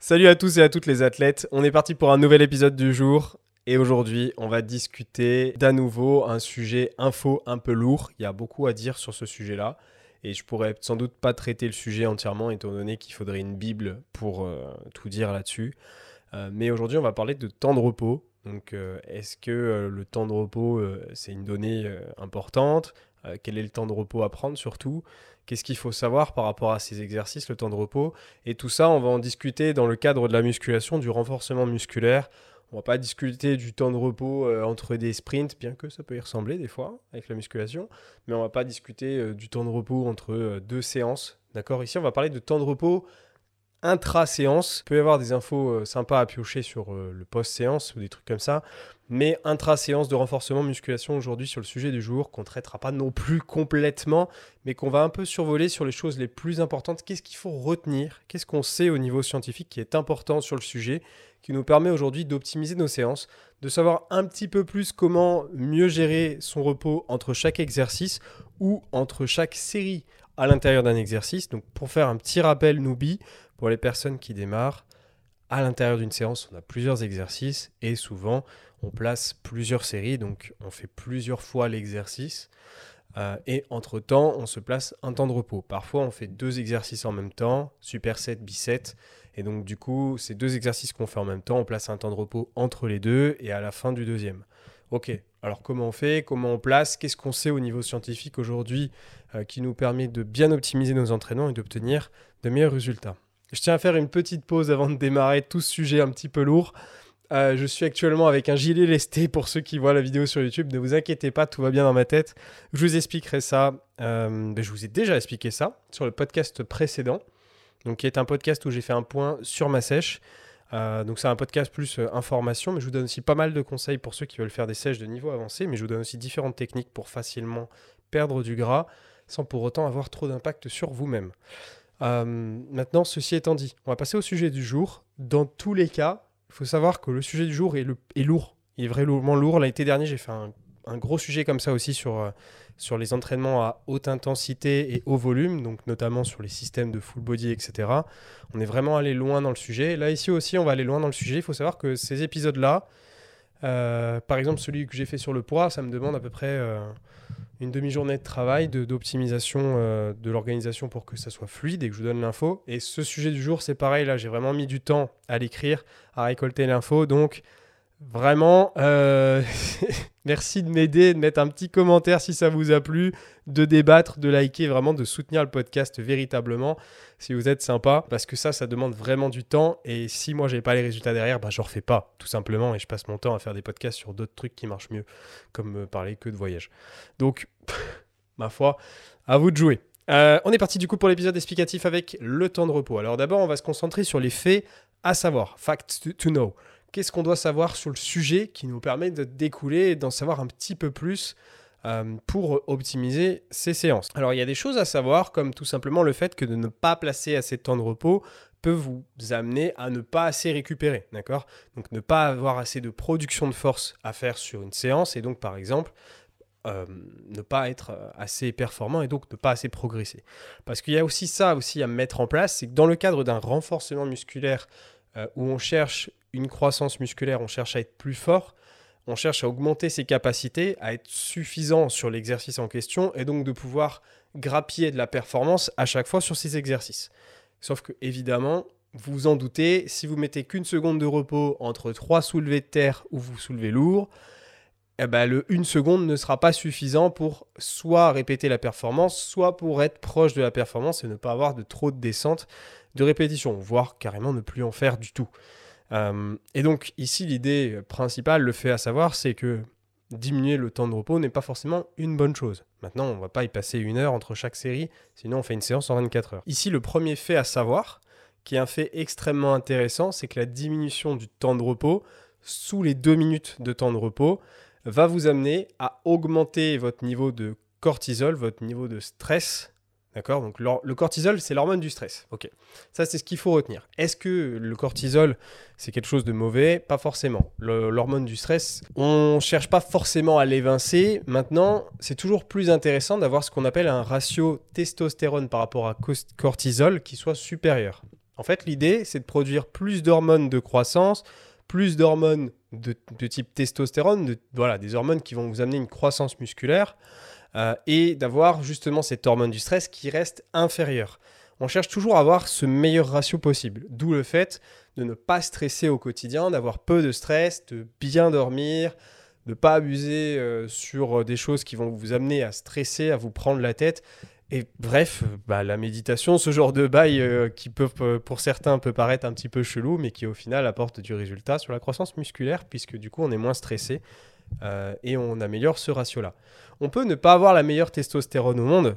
Salut à tous et à toutes les athlètes, on est parti pour un nouvel épisode du jour et aujourd'hui on va discuter d'à nouveau un sujet info un peu lourd. Il y a beaucoup à dire sur ce sujet-là et je pourrais sans doute pas traiter le sujet entièrement étant donné qu'il faudrait une bible pour euh, tout dire là-dessus. Euh, mais aujourd'hui on va parler de temps de repos. Donc euh, est-ce que le temps de repos c'est une donnée importante? Quel est le temps de repos à prendre surtout? Qu'est-ce qu'il faut savoir par rapport à ces exercices, le temps de repos? Et tout ça, on va en discuter dans le cadre de la musculation, du renforcement musculaire. On va pas discuter du temps de repos euh, entre des sprints, bien que ça peut y ressembler des fois avec la musculation, mais on va pas discuter euh, du temps de repos entre euh, deux séances. D'accord? Ici, on va parler de temps de repos intra-séance. Il peut y avoir des infos sympas à piocher sur le post-séance ou des trucs comme ça. Mais intra-séance de renforcement musculation aujourd'hui sur le sujet du jour, qu'on ne traitera pas non plus complètement, mais qu'on va un peu survoler sur les choses les plus importantes. Qu'est-ce qu'il faut retenir? Qu'est-ce qu'on sait au niveau scientifique qui est important sur le sujet, qui nous permet aujourd'hui d'optimiser nos séances, de savoir un petit peu plus comment mieux gérer son repos entre chaque exercice ou entre chaque série à l'intérieur d'un exercice? Donc pour faire un petit rappel Nubi, pour les personnes qui démarrent, à l'intérieur d'une séance, on a plusieurs exercices et souvent on place plusieurs séries, donc on fait plusieurs fois l'exercice. Euh, et entre-temps, on se place un temps de repos. Parfois, on fait deux exercices en même temps, superset, biset. Et donc, du coup, ces deux exercices qu'on fait en même temps, on place un temps de repos entre les deux et à la fin du deuxième. Ok, alors comment on fait Comment on place Qu'est-ce qu'on sait au niveau scientifique aujourd'hui euh, qui nous permet de bien optimiser nos entraînements et d'obtenir de meilleurs résultats? Je tiens à faire une petite pause avant de démarrer tout ce sujet un petit peu lourd. Euh, je suis actuellement avec un gilet lesté pour ceux qui voient la vidéo sur YouTube. Ne vous inquiétez pas, tout va bien dans ma tête. Je vous expliquerai ça. Euh, ben, je vous ai déjà expliqué ça sur le podcast précédent, donc qui est un podcast où j'ai fait un point sur ma sèche. Euh, donc c'est un podcast plus information, mais je vous donne aussi pas mal de conseils pour ceux qui veulent faire des sèches de niveau avancé, mais je vous donne aussi différentes techniques pour facilement perdre du gras sans pour autant avoir trop d'impact sur vous-même. Maintenant, ceci étant dit, on va passer au sujet du jour. Dans tous les cas, il faut savoir que le sujet du jour est, lourd. Il est vraiment lourd. L'été dernier, j'ai fait un, gros sujet comme ça aussi sur, euh, sur les entraînements à haute intensité et haut volume, donc notamment sur les systèmes de full body, etc. On est vraiment allé loin dans le sujet. Là, ici aussi, on va aller loin dans le sujet. Il faut savoir que ces épisodes-là, euh, par exemple, celui que j'ai fait sur le poids, ça me demande à peu près euh, une demi-journée de travail, d'optimisation euh, de, l'organisation pour que ça soit fluide et que je vous donne l'info. Et ce sujet du jour, c'est pareil, là j'ai vraiment mis du temps à l'écrire, à récolter l'info. Donc Vraiment, euh, merci de m'aider, de mettre un petit commentaire si ça vous a plu, de débattre, de liker, vraiment de soutenir le podcast véritablement si vous êtes sympa, parce que ça, ça demande vraiment du temps. Et si moi, j'ai pas les résultats derrière, bah, je refais pas, tout simplement, et je passe mon temps à faire des podcasts sur d'autres trucs qui marchent mieux, comme parler que de voyage. Donc, ma foi, à vous de jouer. Euh, on est parti du coup pour l'épisode explicatif avec le temps de repos. Alors d'abord, on va se concentrer sur les faits à savoir, facts to know qu'est-ce qu'on doit savoir sur le sujet qui nous permet de découler et d'en savoir un petit peu plus euh, pour optimiser ces séances. Alors il y a des choses à savoir comme tout simplement le fait que de ne pas placer assez de temps de repos peut vous amener à ne pas assez récupérer, d'accord? Donc ne pas avoir assez de production de force à faire sur une séance et donc par exemple euh, ne pas être assez performant et donc ne pas assez progresser. Parce qu'il y a aussi ça aussi à mettre en place, c'est que dans le cadre d'un renforcement musculaire euh, où on cherche une croissance musculaire, on cherche à être plus fort, on cherche à augmenter ses capacités, à être suffisant sur l'exercice en question et donc de pouvoir grappiller de la performance à chaque fois sur ces exercices. Sauf que évidemment, vous vous en doutez, si vous mettez qu'une seconde de repos entre trois soulevés de terre où vous soulevez lourd, eh ben le une seconde ne sera pas suffisant pour soit répéter la performance, soit pour être proche de la performance et ne pas avoir de trop de descente de répétition, voire carrément ne plus en faire du tout. Euh, et donc ici, l'idée principale, le fait à savoir, c'est que diminuer le temps de repos n'est pas forcément une bonne chose. Maintenant, on ne va pas y passer une heure entre chaque série, sinon on fait une séance en 24 heures. Ici, le premier fait à savoir, qui est un fait extrêmement intéressant, c'est que la diminution du temps de repos sous les deux minutes de temps de repos va vous amener à augmenter votre niveau de cortisol, votre niveau de stress D'accord? Donc le cortisol, c'est l'hormone du stress. Ça, c'est ce qu'il faut retenir. Est-ce que le cortisol, c'est quelque chose de mauvais? Pas forcément. L'hormone du stress, on ne cherche pas forcément à l'évincer. Maintenant, c'est toujours plus intéressant d'avoir ce qu'on appelle un ratio testostérone par rapport à cortisol qui soit supérieur. En fait, l'idée, c'est de produire plus d'hormones de croissance, plus d'hormones de, type testostérone, voilà, des hormones qui vont vous amener une croissance musculaire. Euh, et d'avoir justement cette hormone du stress qui reste inférieure. On cherche toujours à avoir ce meilleur ratio possible, d'où le fait de ne pas stresser au quotidien, d'avoir peu de stress, de bien dormir, de ne pas abuser euh, sur des choses qui vont vous amener à stresser, à vous prendre la tête. Et bref, bah, la méditation, ce genre de bail euh, qui peut, pour certains peut paraître un petit peu chelou, mais qui au final apporte du résultat sur la croissance musculaire, puisque du coup on est moins stressé et on améliore ce ratio-là. On peut ne pas avoir la meilleure testostérone au monde,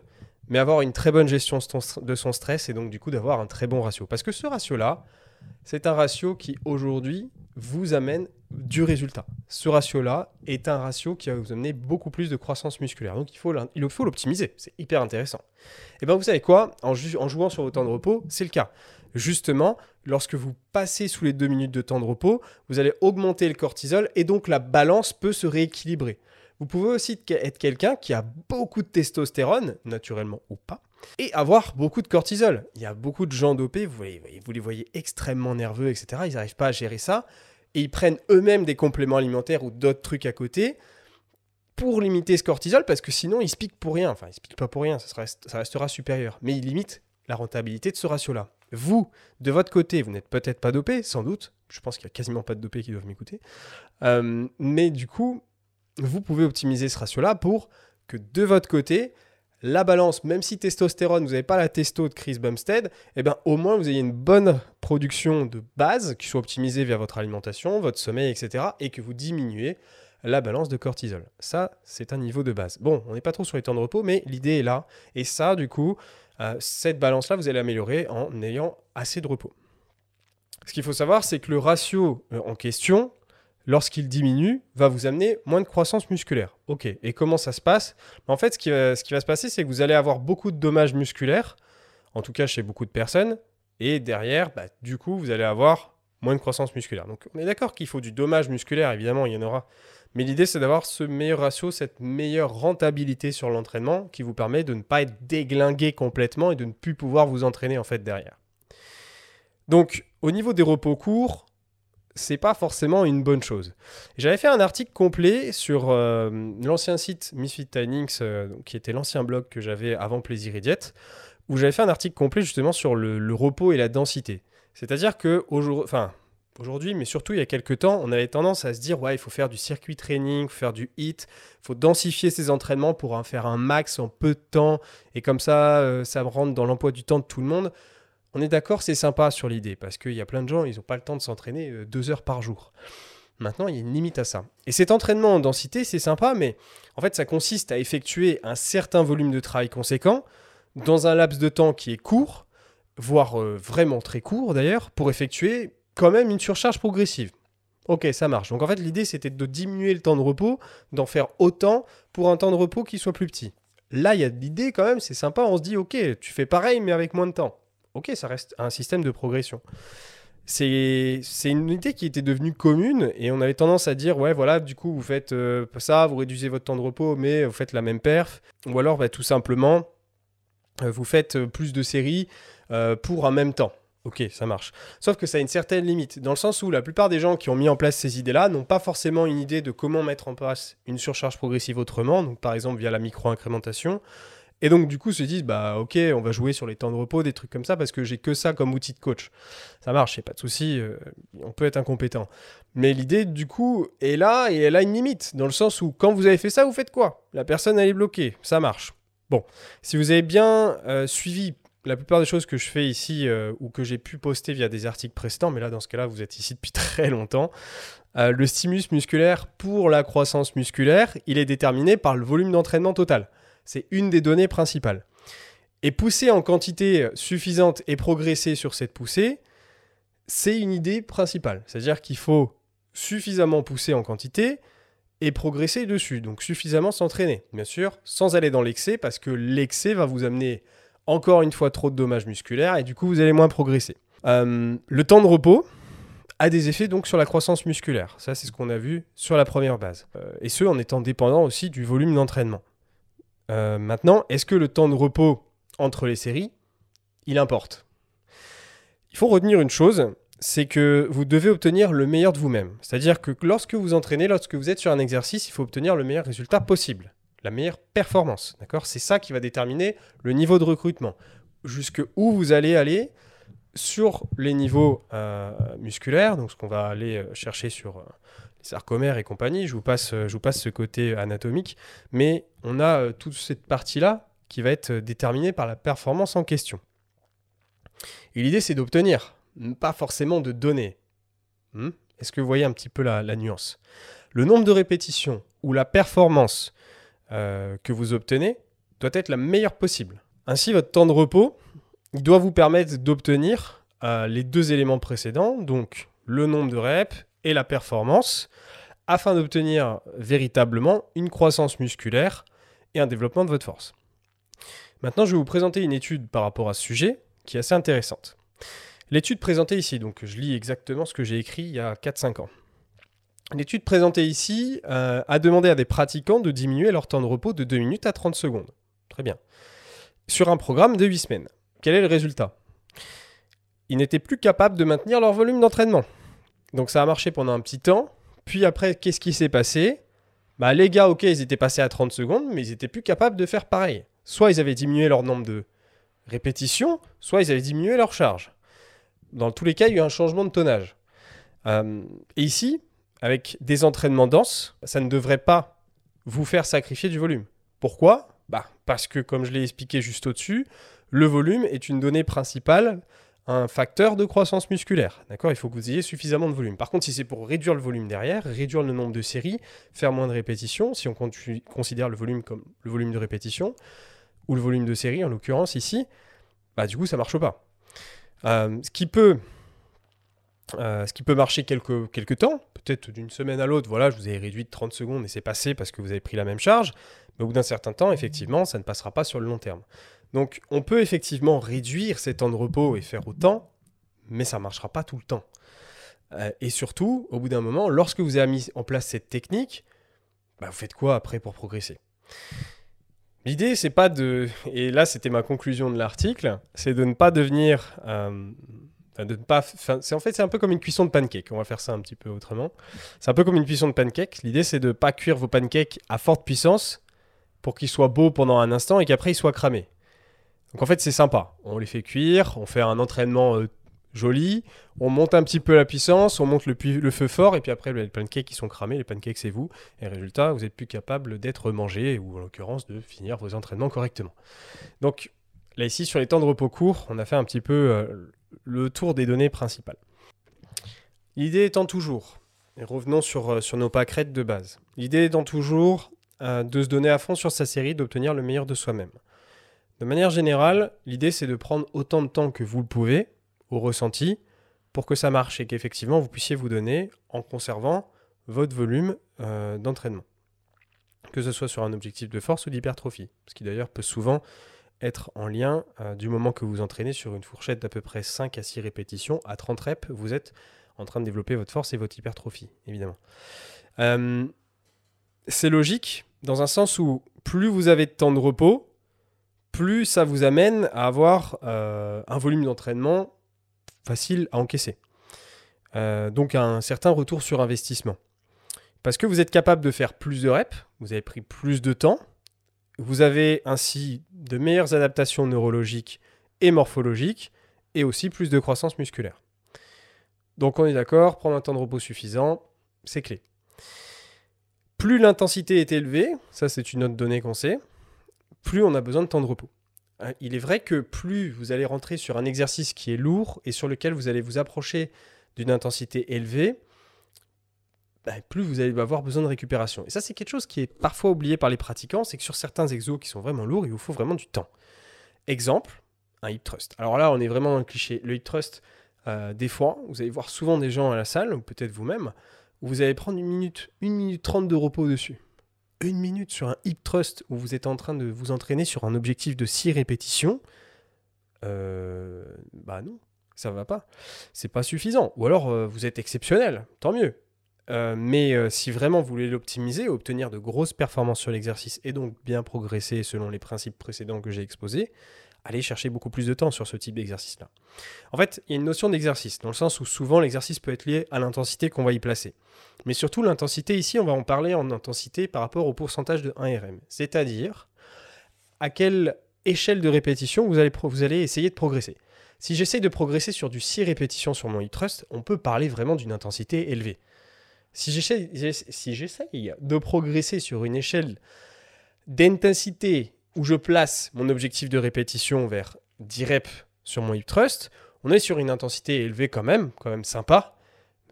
mais avoir une très bonne gestion de son stress et donc du coup d'avoir un très bon ratio. Parce que ce ratio-là, c'est un ratio qui aujourd'hui vous amène du résultat. Ce ratio-là est un ratio qui va vous amener beaucoup plus de croissance musculaire. Donc il faut, il faut l'optimiser. C'est hyper intéressant. Et eh bien vous savez quoi? En, en jouant sur vos temps de repos, c'est le cas. Justement, lorsque vous passez sous les deux minutes de temps de repos, vous allez augmenter le cortisol et donc la balance peut se rééquilibrer. Vous pouvez aussi être quelqu'un qui a beaucoup de testostérone, naturellement ou pas, et avoir beaucoup de cortisol. Il y a beaucoup de gens dopés, vous, les voyez extrêmement nerveux, etc. Ils n'arrivent pas à gérer ça. Et ils prennent eux-mêmes des compléments alimentaires ou d'autres trucs à côté pour limiter ce cortisol, parce que sinon, ils se piquent pour rien. Enfin, ils se piquent pas pour rien, ça, ça restera supérieur. Mais ils limitent la rentabilité de ce ratio-là. Vous, de votre côté, vous n'êtes peut-être pas dopé, sans doute. Je pense qu'il n'y a quasiment pas de dopés qui doivent m'écouter. Euh, mais du coup, vous pouvez optimiser ce ratio-là pour que de votre côté, la balance, même si testostérone, vous n'avez pas la testo de Chris Bumstead, eh bien, au moins vous ayez une bonne production de base qui soit optimisée via votre alimentation, votre sommeil, etc. et que vous diminuez la balance de cortisol. Ça, c'est un niveau de base. Bon, on n'est pas trop sur les temps de repos, mais l'idée est là. Et ça, du coup, euh, cette balance-là, vous allez améliorer en ayant assez de repos. Ce qu'il faut savoir, c'est que le ratio euh, en question, lorsqu'il diminue, va vous amener moins de croissance musculaire. Ok, et comment ça se passe? En fait, ce qui, va, se passer, c'est que vous allez avoir beaucoup de dommages musculaires, en tout cas chez beaucoup de personnes, et derrière, bah, du coup, vous allez avoir moins de croissance musculaire. Donc on est d'accord qu'il faut du dommage musculaire, évidemment, il y en aura. Mais l'idée, c'est d'avoir ce meilleur ratio, cette meilleure rentabilité sur l'entraînement qui vous permet de ne pas être déglingué complètement et de ne plus pouvoir vous entraîner en fait derrière. Donc, au niveau des repos courts, c'est pas forcément une bonne chose. J'avais fait un article complet sur euh, l'ancien site Misfit Timings, euh, qui était l'ancien blog que j'avais avant Plaisir et Diète, où j'avais fait un article complet justement sur le, repos et la densité. C'est-à-dire que aujourd'hui, mais surtout il y a quelques temps, on avait tendance à se dire ouais, il faut faire du circuit training, faire du hit, il faut densifier ses entraînements pour en faire un max en peu de temps, et comme ça, euh, ça rentre dans l'emploi du temps de tout le monde. On est d'accord, c'est sympa sur l'idée, parce qu'il y a plein de gens, ils n'ont pas le temps de s'entraîner euh, deux heures par jour. Maintenant, il y a une limite à ça. Et cet entraînement en densité, c'est sympa, mais en fait, ça consiste à effectuer un certain volume de travail conséquent dans un laps de temps qui est court, voire euh, vraiment très court d'ailleurs, pour effectuer quand même une surcharge progressive. Ok, ça marche. Donc en fait, l'idée, c'était de diminuer le temps de repos, d'en faire autant pour un temps de repos qui soit plus petit. Là, il y a l'idée quand même, c'est sympa, on se dit, ok, tu fais pareil, mais avec moins de temps ok, ça reste un système de progression. C'est une idée qui était devenue commune et on avait tendance à dire ouais voilà du coup vous faites euh, ça, vous réduisez votre temps de repos mais vous faites la même perf ou alors bah, tout simplement euh, vous faites plus de séries pour un même temps. Ok, ça marche. Sauf que ça a une certaine limite, dans le sens où la plupart des gens qui ont mis en place ces idées-là n'ont pas forcément une idée de comment mettre en place une surcharge progressive autrement, donc par exemple via la micro-incrémentation, et donc, du coup, se disent, bah, ok, on va jouer sur les temps de repos, des trucs comme ça, parce que j'ai que ça comme outil de coach. Ça marche, a pas de souci, euh, on peut être incompétent. Mais l'idée, du coup, est là et elle a une limite, dans le sens où quand vous avez fait ça, vous faites quoi? La personne, elle est bloquée, ça marche. Bon, si vous avez bien euh, suivi la plupart des choses que je fais ici euh, ou que j'ai pu poster via des articles précédents, mais là, dans ce cas-là, vous êtes ici depuis très longtemps, le stimulus musculaire pour la croissance musculaire, il est déterminé par le volume d'entraînement total. C'est une des données principales. Et pousser en quantité suffisante et progresser sur cette poussée, c'est une idée principale. C'est-à-dire qu'il faut suffisamment pousser en quantité et progresser dessus. Donc suffisamment s'entraîner, bien sûr, sans aller dans l'excès, parce que l'excès va vous amener encore une fois trop de dommages musculaires et du coup vous allez moins progresser. Euh, le temps de repos a des effets donc sur la croissance musculaire. Ça c'est ce qu'on a vu sur la première base. Euh, et ce en étant dépendant aussi du volume d'entraînement. Euh, maintenant, est-ce que le temps de repos entre les séries, il importe? Il faut retenir une chose, c'est que vous devez obtenir le meilleur de vous-même. C'est-à-dire que lorsque vous entraînez, lorsque vous êtes sur un exercice, il faut obtenir le meilleur résultat possible, la meilleure performance. D'accord? C'est ça qui va déterminer le niveau de recrutement. Jusque où vous allez aller sur les niveaux euh, musculaires, donc ce qu'on va aller euh, chercher sur euh, les sarcomères et compagnie. Je vous passe, ce côté anatomique, mais on a toute cette partie-là qui va être déterminée par la performance en question. Et l'idée, c'est d'obtenir, pas forcément de donner. Hmm? Est-ce que vous voyez un petit peu la, nuance? Le nombre de répétitions ou la performance que vous obtenez doit être la meilleure possible. Ainsi, votre temps de repos, doit vous permettre d'obtenir euh, les deux éléments précédents, donc le nombre de reps et la performance, afin d'obtenir véritablement une croissance musculaire et un développement de votre force. Maintenant, je vais vous présenter une étude par rapport à ce sujet qui est assez intéressante. L'étude présentée ici, donc je lis exactement ce que j'ai écrit il y a 4-5 ans. L'étude présentée ici euh, a demandé à des pratiquants de diminuer leur temps de repos de 2 minutes à 30 secondes. Très bien. Sur un programme de 8 semaines. Quel est le résultat? Ils n'étaient plus capables de maintenir leur volume d'entraînement. Donc ça a marché pendant un petit temps. Puis après, qu'est-ce qui s'est passé? Bah, Les gars, ok, ils étaient passés à 30 secondes, mais ils n'étaient plus capables de faire pareil. Soit ils avaient diminué leur nombre de répétitions, soit ils avaient diminué leur charge. Dans tous les cas, il y a eu un changement de tonnage. Euh, et ici, avec des entraînements denses, ça ne devrait pas vous faire sacrifier du volume. Pourquoi? Bah, Parce que, comme je l'ai expliqué juste au-dessus, le volume est une donnée principale, un facteur de croissance musculaire. D'accord? Il faut que vous ayez suffisamment de volume. Par contre, si c'est pour réduire le volume derrière, réduire le nombre de séries, faire moins de répétitions, si on considère le volume comme le volume de répétition, ou le volume de série en l'occurrence ici, bah du coup ça marche pas. Euh, ce qui peut euh, ce qui peut marcher quelques, temps, peut-être d'une semaine à l'autre, voilà, je vous ai réduit de 30 secondes et c'est passé parce que vous avez pris la même charge, mais au bout d'un certain temps, effectivement, ça ne passera pas sur le long terme. Donc on peut effectivement réduire ces temps de repos et faire autant, mais ça ne marchera pas tout le temps. Euh, et surtout, au bout d'un moment, lorsque vous avez mis en place cette technique, bah, vous faites quoi après pour progresser? L'idée, c'est pas de. Et là, c'était ma conclusion de l'article, c'est de ne pas devenir. Euh, C'est en fait, c'est un peu comme une cuisson de pancake. On va faire ça un petit peu autrement. C'est un peu comme une cuisson de pancake. L'idée, c'est de pas cuire vos pancakes à forte puissance pour qu'ils soient beaux pendant un instant et qu'après ils soient cramés. Donc en fait, c'est sympa. On les fait cuire, on fait un entraînement euh, joli, on monte un petit peu la puissance, on monte le, feu fort, et puis après, les pancakes qui sont cramés, les pancakes c'est vous, et résultat, vous êtes plus capable d'être mangé, ou en l'occurrence de finir vos entraînements correctement. Donc là ici, sur les temps de repos courts, on a fait un petit peu euh, le tour des données principales. L'idée étant toujours, et revenons sur, euh, sur nos pâquerettes de base, l'idée étant toujours de se donner à fond sur sa série, d'obtenir le meilleur de soi-même. De manière générale, l'idée c'est de prendre autant de temps que vous le pouvez au ressenti pour que ça marche et qu'effectivement vous puissiez vous donner en conservant votre volume euh, d'entraînement. Que ce soit sur un objectif de force ou d'hypertrophie, ce qui d'ailleurs peut souvent être en lien euh, du moment que vous entraînez sur une fourchette d'à peu près 5 à 6 répétitions, à 30 reps, vous êtes en train de développer votre force et votre hypertrophie, évidemment. Euh, c'est logique dans un sens où plus vous avez de temps de repos, plus ça vous amène à avoir euh, un volume d'entraînement facile à encaisser. Donc un certain retour sur investissement. Parce que vous êtes capable de faire plus de reps, vous avez pris plus de temps, vous avez ainsi de meilleures adaptations neurologiques et morphologiques, et aussi plus de croissance musculaire. Donc on est d'accord, prendre un temps de repos suffisant, c'est clé. Plus l'intensité est élevée, ça c'est une autre donnée qu'on sait, plus on a besoin de temps de repos. Euh, il est vrai que plus vous allez rentrer sur un exercice qui est lourd et sur lequel vous allez vous approcher d'une intensité élevée, bah, plus vous allez avoir besoin de récupération. Et ça, c'est quelque chose qui est parfois oublié par les pratiquants, c'est que sur certains exos qui sont vraiment lourds, il vous faut vraiment du temps. Exemple, un hip thrust. Alors là, on est vraiment dans le cliché. Le hip thrust, euh, des fois, vous allez voir souvent des gens à la salle, ou peut-être vous-même, où vous allez prendre une minute, une minute trente de repos dessus. Une minute sur un hip thrust où vous êtes en train de vous entraîner sur un objectif de 6 répétitions. Euh, bah non, ça va pas. C'est pas suffisant. Ou alors euh, vous êtes exceptionnel, tant mieux. Mais si vraiment vous voulez l'optimiser, obtenir de grosses performances sur l'exercice et donc bien progresser selon les principes précédents que j'ai exposés, aller chercher beaucoup plus de temps sur ce type d'exercice-là. En fait, il y a une notion d'exercice, dans le sens où souvent l'exercice peut être lié à l'intensité qu'on va y placer. Mais surtout, l'intensité ici, on va en parler en intensité par rapport au pourcentage de 1RM. C'est-à-dire, à quelle échelle de répétition vous allez, vous allez essayer de progresser. Si j'essaye de progresser sur du 6 répétitions sur mon hip thrust, on peut parler vraiment d'une intensité élevée. Si j'essaye de progresser sur une échelle d'intensité où je place mon objectif de répétition vers 10 reps sur mon hip thrust, on est sur une intensité élevée quand même, quand même sympa.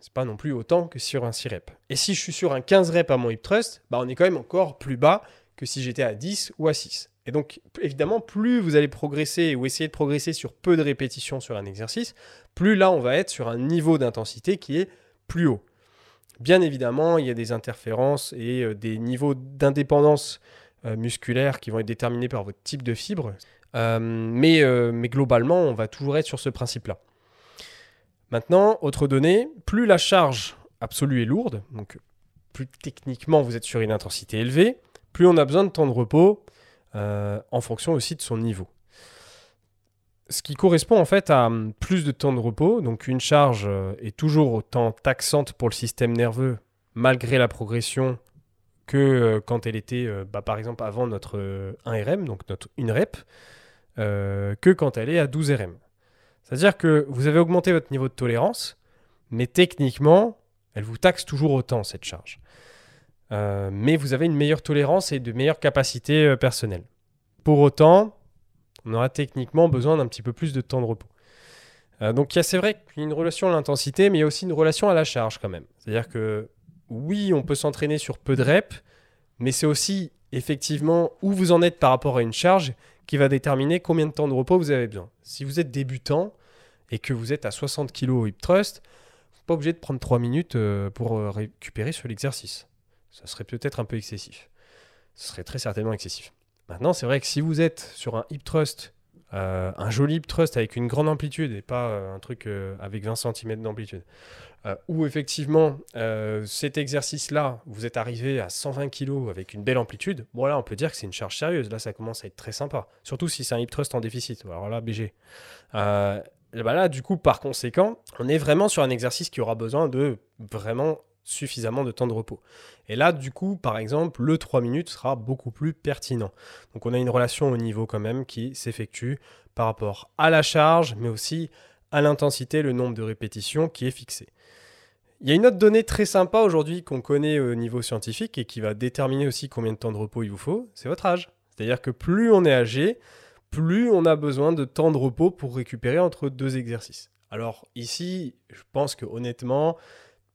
C'est pas non plus autant que sur un 6 reps. Et si je suis sur un 15 reps à mon hip thrust, bah on est quand même encore plus bas que si j'étais à 10 ou à 6. Et donc, évidemment, plus vous allez progresser ou essayer de progresser sur peu de répétitions sur un exercice, plus là, on va être sur un niveau d'intensité qui est plus haut. Bien évidemment, il y a des interférences et euh, des niveaux d'indépendance euh, musculaires qui vont être déterminés par votre type de fibre. Mais, euh, mais globalement, on va toujours être sur ce principe-là. Maintenant, autre donnée, plus la charge absolue est lourde, donc plus techniquement vous êtes sur une intensité élevée, plus on a besoin de temps de repos en fonction aussi de son niveau. Ce qui correspond en fait à hum, plus de temps de repos, donc une charge est toujours autant taxante pour le système nerveux malgré la progression que euh, quand elle était, euh, bah, par exemple, avant notre 1RM, euh, donc notre 1 rep, que quand elle est à 12 RM. C'est-à-dire que vous avez augmenté votre niveau de tolérance, mais techniquement, elle vous taxe toujours autant, cette charge. mais vous avez une meilleure tolérance et de meilleures capacités personnelles. Pour autant, on aura techniquement besoin d'un petit peu plus de temps de repos. donc c'est vrai qu'il y a une relation à l'intensité, mais il y a aussi une relation à la charge quand même. C'est-à-dire que oui, on peut s'entraîner sur peu de reps, mais c'est aussi effectivement où vous en êtes par rapport à une charge qui va déterminer combien de temps de repos vous avez besoin. Si vous êtes débutant et que vous êtes à 60 kg au hip thrust, vous pas obligé de prendre 3 minutes euh, pour euh, récupérer sur l'exercice. Ça serait peut-être un peu excessif. Ce serait très certainement excessif. Maintenant, c'est vrai que si vous êtes sur un hip thrust, euh, un joli hip thrust avec une grande amplitude et pas un truc avec 20 cm d'amplitude, euh, où effectivement euh, cet exercice-là, vous êtes arrivé à 120 kg avec une belle amplitude, bon là on peut dire que c'est une charge sérieuse, là ça commence à être très sympa, surtout si c'est un hip thrust en déficit, alors là BG. Euh, bah là du coup par conséquent, on est vraiment sur un exercice qui aura besoin de vraiment suffisamment de temps de repos. Et là, du coup, par exemple, le 3 minutes sera beaucoup plus pertinent. Donc on a une relation au niveau quand même qui s'effectue par rapport à la charge, mais aussi à l'intensité, le nombre de répétitions qui est fixé. Il y a une autre donnée très sympa aujourd'hui qu'on connaît au niveau scientifique et qui va déterminer aussi combien de temps de repos il vous faut, c'est votre âge. C'est-à-dire que plus on est âgé, plus on a besoin de temps de repos pour récupérer entre deux exercices. Alors ici, je pense que honnêtement,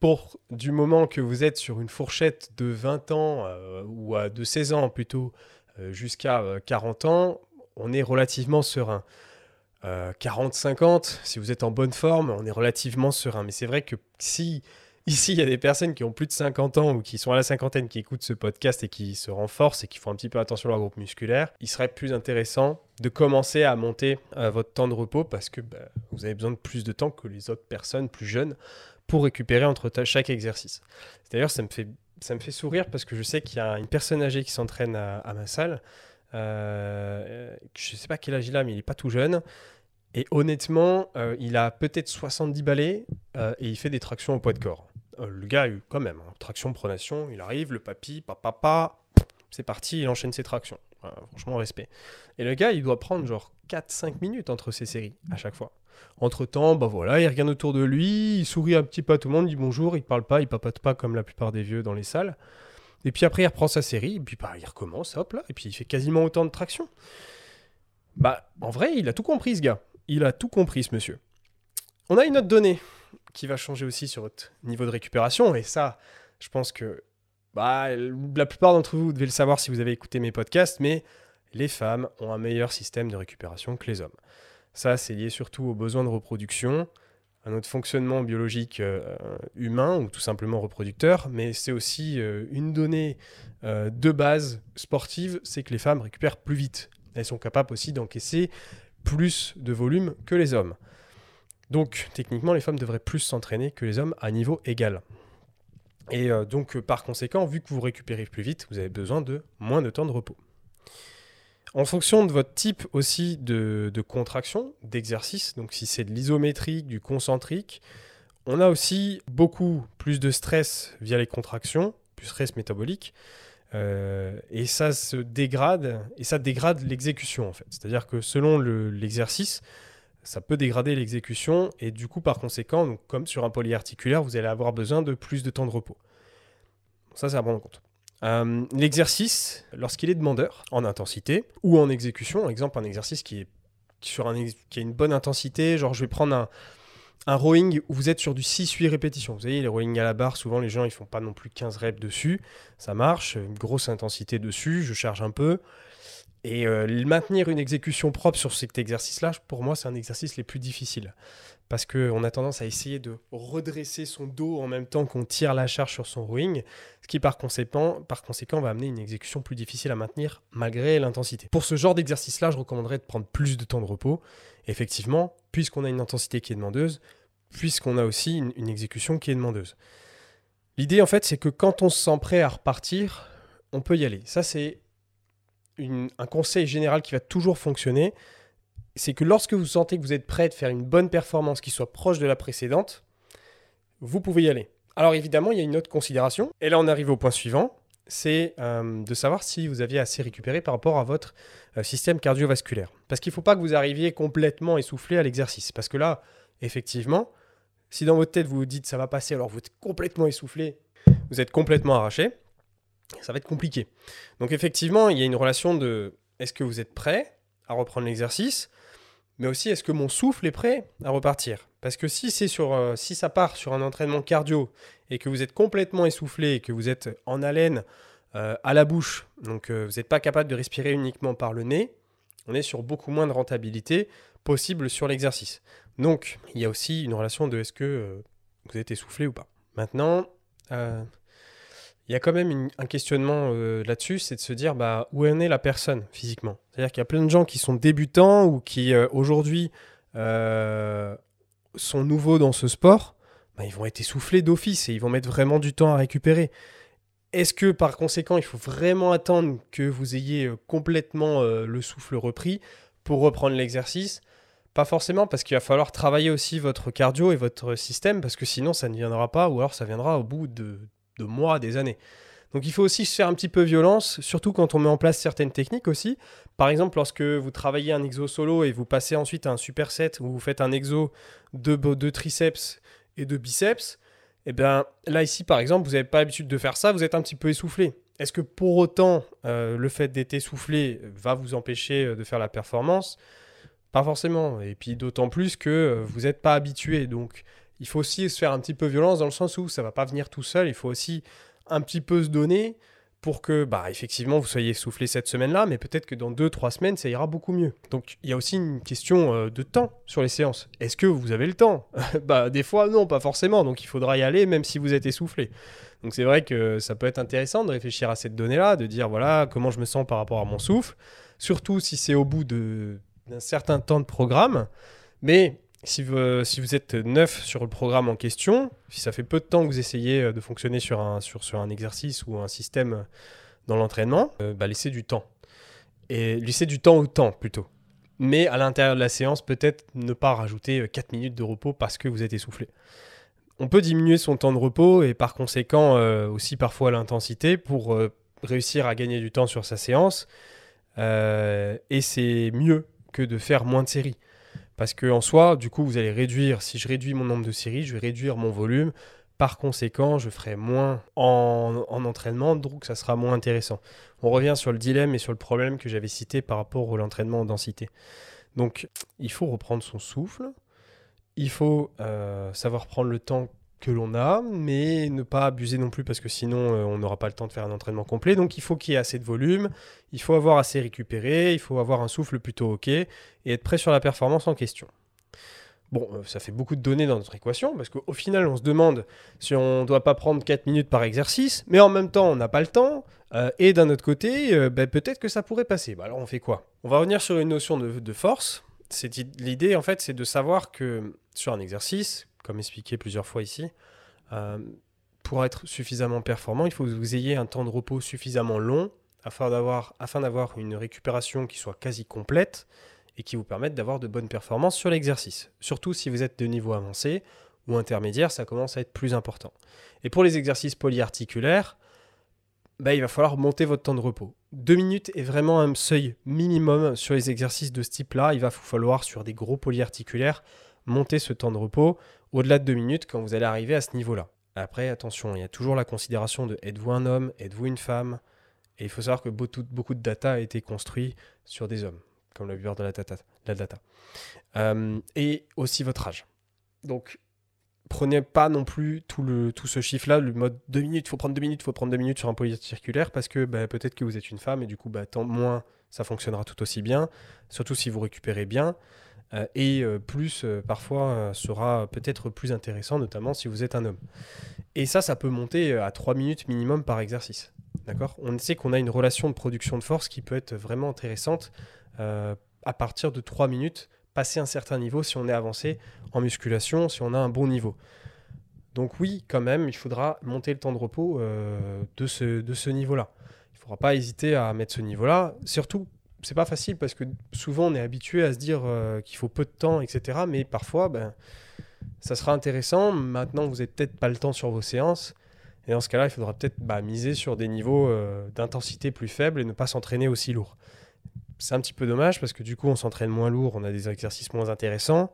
pour du moment que vous êtes sur une fourchette de 20 ans euh, ou de 16 ans plutôt euh, jusqu'à 40 euh, ans, on est relativement serein. 40-50, euh, si vous êtes en bonne forme, on est relativement serein. Mais c'est vrai que si ici il y a des personnes qui ont plus de 50 ans ou qui sont à la cinquantaine, qui écoutent ce podcast et qui se renforcent et qui font un petit peu attention à leur groupe musculaire, il serait plus intéressant de commencer à monter votre temps de repos parce que bah, vous avez besoin de plus de temps que les autres personnes plus jeunes pour récupérer entre chaque exercice. D'ailleurs, ça me fait ça me fait sourire parce que je sais qu'il y a une personne âgée qui s'entraîne à, ma salle. Euh, je ne sais pas quel âge il a, mais il n'est pas tout jeune. Et honnêtement, euh, il a peut-être 70 balais euh, et il fait des tractions au poids de corps. Euh, le gars, quand même, hein, traction pronation, il arrive, le papy, papa, c'est parti, il enchaîne ses tractions. Franchement, respect. Et le gars, il doit prendre genre 4-5 minutes entre ses séries à chaque fois. Entre temps, bah voilà, il regarde autour de lui, il sourit un petit peu à tout le monde, il dit bonjour, il parle pas, il papote pas comme la plupart des vieux dans les salles. Et puis après, il reprend sa série, et puis bah, il recommence, hop là, et puis il fait quasiment autant de tractions. Bah, en vrai, il a tout compris, ce gars. Il a tout compris, ce monsieur. On a une autre donnée qui va changer aussi sur votre niveau de récupération. Et ça, je pense que bah, la plupart d'entre vous devez le savoir si vous avez écouté mes podcasts, mais les femmes ont un meilleur système de récupération que les hommes. Ça, c'est lié surtout aux besoins de reproduction, à notre fonctionnement biologique euh, humain ou tout simplement reproducteur, mais c'est aussi euh, une donnée euh, de base sportive, c'est que les femmes récupèrent plus vite. Elles sont capables aussi d'encaisser plus de volume que les hommes. Donc techniquement, les femmes devraient plus s'entraîner que les hommes à niveau égal. Et donc par conséquent, vu que vous récupérez plus vite, vous avez besoin de moins de temps de repos. En fonction de votre type aussi de, contraction, d'exercice, donc si c'est de l'isométrique, du concentrique, on a aussi beaucoup plus de stress via les contractions, plus stress métabolique, euh, et ça se dégrade, et ça dégrade l'exécution en fait. C'est-à-dire que selon l'exercice, ça peut dégrader l'exécution, et du coup par conséquent, comme sur un polyarticulaire, vous allez avoir besoin de plus de temps de repos. Ça c'est à prendre en compte. Euh, l'exercice, lorsqu'il est demandeur, en intensité ou en exécution, exemple un exercice qui est sur un a une bonne intensité, genre je vais prendre un, un rowing où vous êtes sur du 6-8 répétitions. Vous savez, les rowing à la barre, souvent les gens ils font pas non plus 15 reps dessus. Ça marche, une grosse intensité dessus, je charge un peu. Et euh, maintenir une exécution propre sur cet exercice-là, pour moi, c'est un exercice les plus difficiles parce qu'on a tendance à essayer de redresser son dos en même temps qu'on tire la charge sur son rowing, ce qui par conséquent, par conséquent va amener une exécution plus difficile à maintenir malgré l'intensité. Pour ce genre d'exercice-là, je recommanderais de prendre plus de temps de repos. Effectivement, puisqu'on a une intensité qui est demandeuse, puisqu'on a aussi une, exécution qui est demandeuse. L'idée, en fait, c'est que quand on se sent prêt à repartir, on peut y aller. Ça, c'est un conseil général qui va toujours fonctionner c'est que lorsque vous sentez que vous êtes prêt à faire une bonne performance qui soit proche de la précédente, vous pouvez y aller. Alors évidemment, il y a une autre considération, et là on arrive au point suivant, c'est euh, de savoir si vous aviez assez récupéré par rapport à votre euh, système cardiovasculaire. Parce qu'il ne faut pas que vous arriviez complètement essoufflé à l'exercice. Parce que là, effectivement, si dans votre tête vous vous dites ça va passer alors vous êtes complètement essoufflé, vous êtes complètement arraché, ça va être compliqué. Donc effectivement, il y a une relation de est-ce que vous êtes prêt à reprendre l'exercice mais aussi est-ce que mon souffle est prêt à repartir? Parce que si, c'est sur, euh, si ça part sur un entraînement cardio et que vous êtes complètement essoufflé et que vous êtes en haleine euh, à la bouche, donc euh, vous n'êtes pas capable de respirer uniquement par le nez, on est sur beaucoup moins de rentabilité possible sur l'exercice. Donc il y a aussi une relation de est-ce que vous êtes essoufflé ou pas? Maintenant, il y a quand même un questionnement euh, là-dessus, c'est de se dire bah, où en est la personne physiquement? C'est-à-dire qu'il y a plein de gens qui sont débutants ou qui euh, aujourd'hui euh, sont nouveaux dans ce sport, bah, ils vont être essoufflés d'office et ils vont mettre vraiment du temps à récupérer. Est-ce que par conséquent, il faut vraiment attendre que vous ayez complètement le souffle repris pour reprendre l'exercice? Pas forcément, parce qu'il va falloir travailler aussi votre cardio et votre système, parce que sinon ça ne viendra pas, ou alors ça viendra au bout de de mois, des années. Donc il faut aussi se faire un petit peu violence, surtout quand on met en place certaines techniques aussi. Par exemple, lorsque vous travaillez un exo solo et vous passez ensuite à un superset où vous faites un exo de, triceps et de biceps, eh bien là ici par exemple, vous n'avez pas l'habitude de faire ça, vous êtes un petit peu essoufflé. Est-ce que pour autant euh, le fait d'être essoufflé va vous empêcher euh, de faire la performance? Pas forcément. Et puis d'autant plus que euh, vous n'êtes pas habitué. Donc il faut aussi se faire un petit peu violence dans le sens où ça va pas venir tout seul. Il faut aussi un petit peu se donner pour que, bah, effectivement, vous soyez soufflé cette semaine-là, mais peut-être que dans deux, trois semaines, ça ira beaucoup mieux. Donc, il y a aussi une question euh, de temps sur les séances. Est-ce que vous avez le temps? Bah, des fois, non, pas forcément. Donc, il faudra y aller, même si vous êtes essoufflé. Donc, c'est vrai que ça peut être intéressant de réfléchir à cette donnée-là, de dire, voilà, comment je me sens par rapport à mon souffle. Surtout si c'est au bout d'un certain temps de programme. Mais si vous, si vous êtes neuf sur le programme en question, si ça fait peu de temps que vous essayez euh, de fonctionner sur un, exercice ou un système dans l'entraînement, euh, bah laissez du temps. Et laissez du temps au temps plutôt. Mais à l'intérieur de la séance, peut-être ne pas rajouter 4 euh, minutes de repos parce que vous êtes essoufflé. On peut diminuer son temps de repos et par conséquent aussi parfois l'intensité pour réussir à gagner du temps sur sa séance. et c'est mieux que de faire moins de séries. Parce que en soi, du coup, vous allez réduire, si je réduis mon nombre de séries, je vais réduire mon volume. Par conséquent, je ferai moins en, entraînement, donc ça sera moins intéressant. On revient sur le dilemme et sur le problème que j'avais cité par rapport à l'entraînement en densité. Donc, il faut reprendre son souffle. Il faut euh, savoir prendre le temps que l'on a, mais ne pas abuser non plus parce que sinon euh, on n'aura pas le temps de faire un entraînement complet. Donc il faut qu'il y ait assez de volume, il faut avoir assez récupéré, il faut avoir un souffle plutôt ok et être prêt sur la performance en question. Bon, euh, ça fait beaucoup de données dans notre équation parce qu'au final on se demande si on ne doit pas prendre 4 minutes par exercice, mais en même temps on n'a pas le temps. euh, et d'un autre côté, ben, peut-être que ça pourrait passer. Bah, alors on fait quoi? On va revenir sur une notion de, de force. L'idée en fait c'est de savoir que sur un exercice, comme expliqué plusieurs fois ici, euh, pour être suffisamment performant, il faut que vous ayez un temps de repos suffisamment long afin d'avoir, une récupération qui soit quasi complète et qui vous permette d'avoir de bonnes performances sur l'exercice. Surtout si vous êtes de niveau avancé ou intermédiaire, ça commence à être plus important. Et pour les exercices polyarticulaires, bah, il va falloir monter votre temps de repos. Deux minutes est vraiment un seuil minimum sur les exercices de ce type-là. Il va vous falloir, sur des gros polyarticulaires, monter ce temps de repos au-delà de deux minutes quand vous allez arriver à ce niveau-là. Après, attention, il y a toujours la considération de êtes-vous un homme, êtes-vous une femme? Et il faut savoir que beaucoup, de data a été construit sur des hommes, comme la plupart de la data. Euh, et aussi votre âge. Donc, prenez pas non plus tout, ce chiffre-là, le mode 2 minutes, il faut prendre 2 minutes, il faut prendre 2 minutes sur un polycirculaire parce que bah, peut-être que vous êtes une femme et du coup, bah, tant moins ça fonctionnera tout aussi bien, surtout si vous récupérez bien. Euh, et euh, plus, euh, parfois, sera peut-être plus intéressant, notamment si vous êtes un homme. Et ça, ça peut monter à 3 minutes minimum par exercice. D'accord? On sait qu'on a une relation de production de force qui peut être vraiment intéressante à partir de 3 minutes, passer un certain niveau si on est avancé en musculation, si on a un bon niveau. Donc oui, quand même, il faudra monter le temps de repos de ce niveau-là. Il ne faudra pas hésiter à mettre ce niveau-là. Surtout, c'est pas facile parce que souvent on est habitué à se dire euh, qu'il faut peu de temps, etc. Mais parfois, ben, ça sera intéressant. Maintenant, vous n'avez peut-être pas le temps sur vos séances. Et dans ce cas-là, il faudra peut-être bah, miser sur des niveaux euh, d'intensité plus faibles et ne pas s'entraîner aussi lourd. C'est un petit peu dommage parce que du coup, on s'entraîne moins lourd, on a des exercices moins intéressants.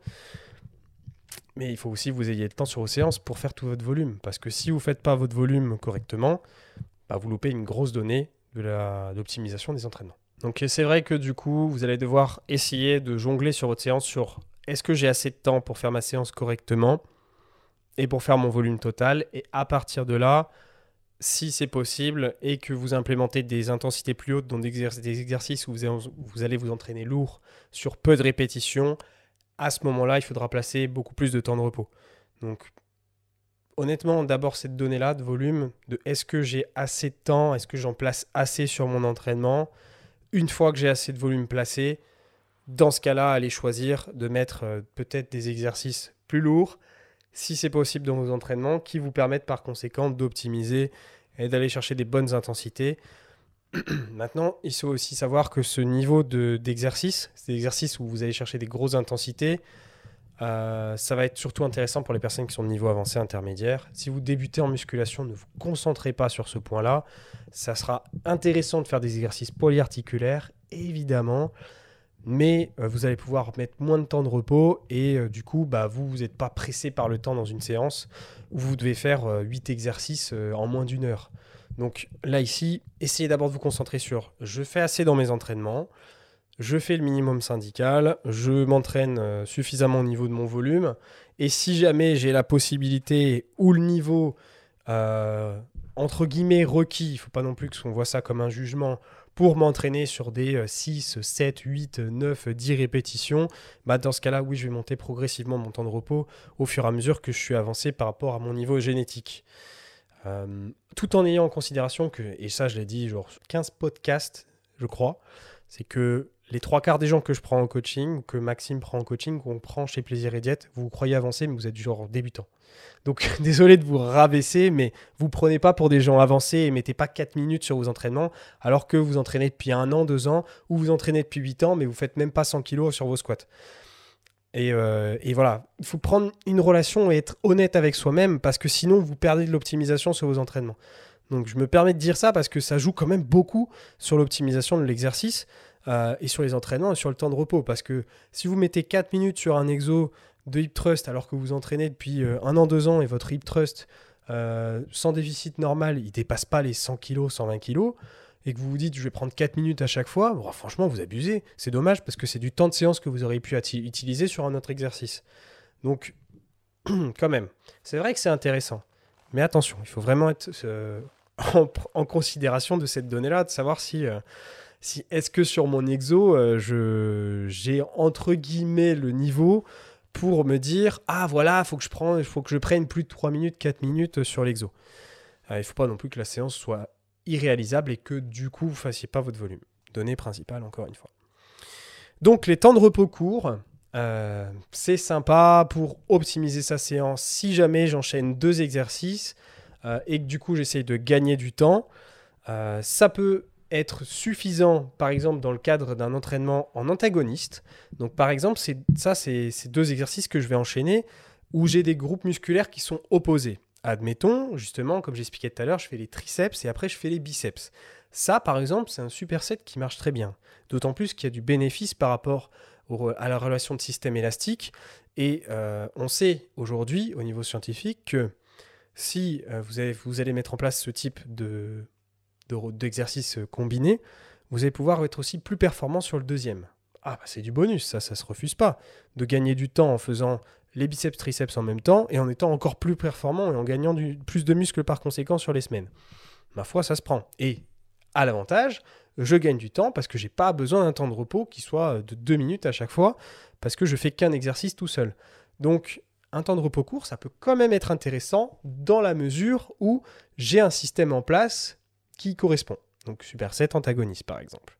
Mais il faut aussi que vous ayez le temps sur vos séances pour faire tout votre volume. Parce que si vous ne faites pas votre volume correctement, bah, vous loupez une grosse donnée de d'optimisation des entraînements. Donc c'est vrai que du coup, vous allez devoir essayer de jongler sur votre séance sur est-ce que j'ai assez de temps pour faire ma séance correctement et pour faire mon volume total. Et à partir de là, si c'est possible et que vous implémentez des intensités plus hautes, donc des exer- des exercices où vous allez vous entraîner lourd sur peu de répétitions, à ce moment-là, il faudra placer beaucoup plus de temps de repos. Donc, honnêtement, d'abord cette donnée-là de volume, de est-ce que j'ai assez de temps, est-ce que j'en place assez sur mon entraînement. Une fois que j'ai assez de volume placé, dans ce cas-là, allez choisir de mettre euh, peut-être des exercices plus lourds, si c'est possible dans vos entraînements, qui vous permettent par conséquent d'optimiser et d'aller chercher des bonnes intensités. Maintenant, il faut aussi savoir que ce niveau de- d'exercice, c'est des exercices où vous allez chercher des grosses intensités, euh, ça va être surtout intéressant pour les personnes qui sont de niveau avancé intermédiaire. Si vous débutez en musculation, ne vous concentrez pas sur ce point-là. Ça sera intéressant de faire des exercices polyarticulaires, évidemment, mais euh, vous allez pouvoir mettre moins de temps de repos et euh, du coup, bah, vous, vous n'êtes pas pressé par le temps dans une séance où vous devez faire 8 exercices en moins d'une heure. Donc là, ici, essayez d'abord de vous concentrer sur je fais assez dans mes entraînements, je fais le minimum syndical, je m'entraîne euh, suffisamment au niveau de mon volume, et si jamais j'ai la possibilité ou le niveau, euh, entre guillemets, requis, il ne faut pas non plus qu'on voit ça comme un jugement, pour m'entraîner sur des euh, 6, 7, 8, 9, 10 répétitions, bah dans ce cas-là, oui, je vais monter progressivement mon temps de repos au fur et à mesure que je suis avancé par rapport à mon niveau génétique. Euh, tout en ayant en considération que, et ça je l'ai dit genre sur 15 podcasts, je crois, c'est que les trois quarts des gens que je prends en coaching, que Maxime prend en coaching, qu'on prend chez Plaisir et Diète, vous croyez avancer, mais vous êtes du genre débutant. Donc désolé de vous rabaisser, mais vous prenez pas pour des gens avancés et mettez pas 4 minutes sur vos entraînements, alors que vous entraînez depuis un an, deux ans, ou vous entraînez depuis 8 ans, mais vous faites même pas 100 kilos sur vos squats. Euh, et voilà, il faut prendre une relation et être honnête avec soi-même parce que sinon vous perdez de l'optimisation sur vos entraînements. Donc je me permets de dire ça parce que ça joue quand même beaucoup sur l'optimisation de l'exercice euh, et sur les entraînements et sur le temps de repos. Parce que si vous mettez 4 minutes sur un exo de hip thrust alors que vous entraînez depuis euh, un an, deux ans et votre hip thrust euh, sans déficit normal, il dépasse pas les 100 kg, 120 kg, et que vous vous dites je vais prendre 4 minutes à chaque fois, franchement vous abusez. C'est dommage parce que c'est du temps de séance que vous auriez pu utiliser sur un autre exercice. Donc quand même, c'est vrai que c'est intéressant. Mais attention, il faut vraiment être euh, en, considération de cette donnée-là, de savoir si, si est-ce que sur mon exo, euh, je, j'ai entre guillemets le niveau pour me dire ah voilà, faut faut que je prenne plus de 3 minutes, 4 minutes sur l'exo. Euh, il ne faut pas non plus que la séance soit irréalisable et que du coup vous fassiez pas votre volume. Donnée principale encore une fois. Donc les temps de repos courts, euh, c'est sympa pour optimiser sa séance si jamais j'enchaîne deux exercices euh, et que du coup j'essaye de gagner du temps. Euh, ça peut être suffisant, par exemple, dans le cadre d'un entraînement en antagoniste. Donc, par exemple, c'est ça, c'est ces deux exercices que je vais enchaîner où j'ai des groupes musculaires qui sont opposés. Admettons, justement, comme j'expliquais tout à l'heure, je fais les triceps et après je fais les biceps. Ça, par exemple, c'est un superset qui marche très bien. D'autant plus qu'il y a du bénéfice par rapport à la relation de système élastique. Et euh, on sait aujourd'hui, au niveau scientifique, que si euh, vous, avez- vous allez mettre en place ce type de, de- d'exercice combiné, vous allez pouvoir être aussi plus performant sur le deuxième. Ah, bah, c'est du bonus, ça, ça se refuse pas. De gagner du temps en faisant les biceps, triceps en même temps et en étant encore plus performant et en gagnant plus de muscles par conséquent sur les semaines. Ma foi, ça se prend. Et à l'avantage, je gagne du temps parce que j'ai pas besoin d'un temps de repos qui soit de deux minutes à chaque fois parce que je fais qu'un exercice tout seul. Donc, un temps de repos court, ça peut quand même être intéressant dans la mesure où j'ai un système en place qui correspond. Donc, superset antagoniste par exemple.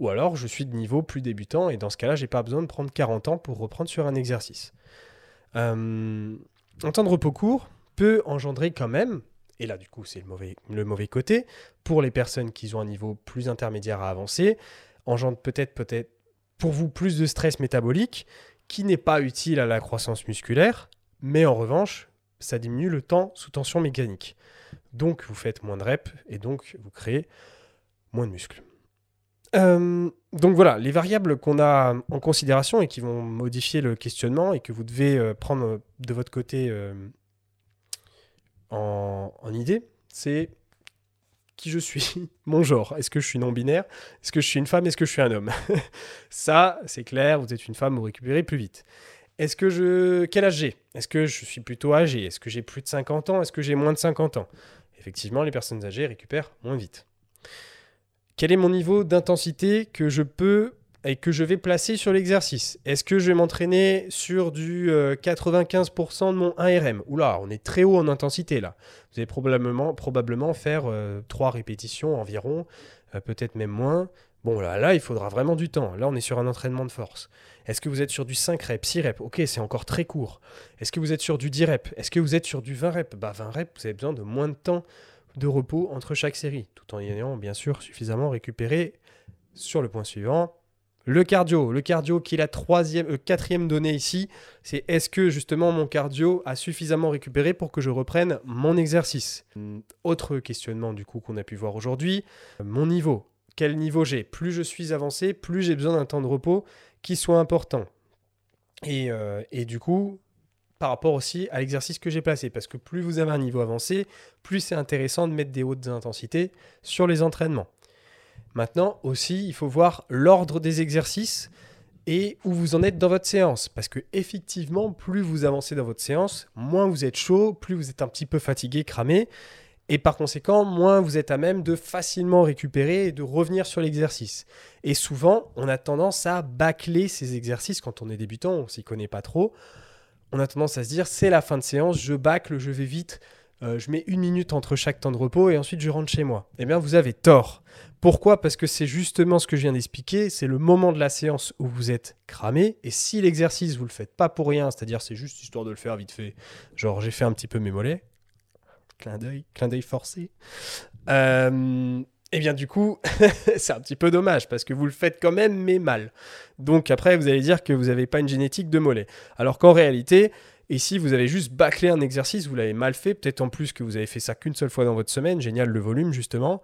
Ou alors, je suis de niveau plus débutant et dans ce cas-là, j'ai pas besoin de prendre 40 ans pour reprendre sur un exercice. Euh, un temps de repos court peut engendrer quand même, et là du coup c'est le mauvais, le mauvais côté, pour les personnes qui ont un niveau plus intermédiaire à avancer, engendre peut-être peut-être pour vous plus de stress métabolique qui n'est pas utile à la croissance musculaire, mais en revanche ça diminue le temps sous tension mécanique. Donc vous faites moins de reps et donc vous créez moins de muscles. Euh, donc voilà, les variables qu'on a en considération et qui vont modifier le questionnement et que vous devez euh, prendre de votre côté euh, en, en idée, c'est qui je suis, mon genre. Est-ce que je suis non-binaire? Est-ce que je suis une femme? Est-ce que je suis un homme? Ça, c'est clair, vous êtes une femme, vous récupérez plus vite. Est-ce que je... Quel âge j'ai? Est-ce que je suis plutôt âgé? Est-ce que j'ai plus de 50 ans? Est-ce que j'ai moins de 50 ans? Effectivement, les personnes âgées récupèrent moins vite. Quel est mon niveau d'intensité que je peux et que je vais placer sur l'exercice? Est-ce que je vais m'entraîner sur du euh, 95% de mon 1RM Oula, on est très haut en intensité là. Vous allez probablement, faire 3 répétitions environ, euh, peut-être même moins. Bon, là, là, il faudra vraiment du temps. Là, on est sur un entraînement de force. Est-ce que vous êtes sur du 5 reps, 6 reps? Ok, c'est encore très court. Est-ce que vous êtes sur du 10 reps? Est-ce que vous êtes sur du 20 reps? Bah, 20 reps, vous avez besoin de moins de temps de repos entre chaque série, tout en ayant bien sûr suffisamment récupéré sur le point suivant. Le cardio, le cardio qui est la troisième, euh, quatrième donnée ici, c'est est-ce que justement mon cardio a suffisamment récupéré pour que je reprenne mon exercice? Hum, Autre questionnement du coup qu'on a pu voir aujourd'hui, mon niveau. Quel niveau j'ai Plus je suis avancé, plus j'ai besoin d'un temps de repos qui soit important. Et, euh, et du coup, par rapport aussi à l'exercice que j'ai placé. Parce que plus vous avez un niveau avancé, plus c'est intéressant de mettre des hautes intensités sur les entraînements. Maintenant aussi, il faut voir l'ordre des exercices et où vous en êtes dans votre séance. Parce que effectivement, plus vous avancez dans votre séance, moins vous êtes chaud, plus vous êtes un petit peu fatigué, cramé. Et par conséquent, moins vous êtes à même de facilement récupérer et de revenir sur l'exercice. Et souvent, on a tendance à bâcler ces exercices quand on est débutant, on s'y connaît pas trop on a tendance à se dire c'est la fin de séance, je bâcle, je vais vite, euh, je mets une minute entre chaque temps de repos et ensuite je rentre chez moi. Eh bien, vous avez tort. Pourquoi? Parce que c'est justement ce que je viens d'expliquer, c'est le moment de la séance où vous êtes cramé et si l'exercice vous le faites pas pour rien, c'est-à-dire c'est juste histoire de le faire vite fait, genre j'ai fait un petit peu mes mollets, clin d'œil, clin d'œil forcé. Euh, eh bien du coup, c'est un petit peu dommage parce que vous le faites quand même mais mal. Donc après, vous allez dire que vous n'avez pas une génétique de mollet. Alors qu'en réalité, ici, vous avez juste bâclé un exercice, vous l'avez mal fait, peut-être en plus que vous avez fait ça qu'une seule fois dans votre semaine, génial le volume justement.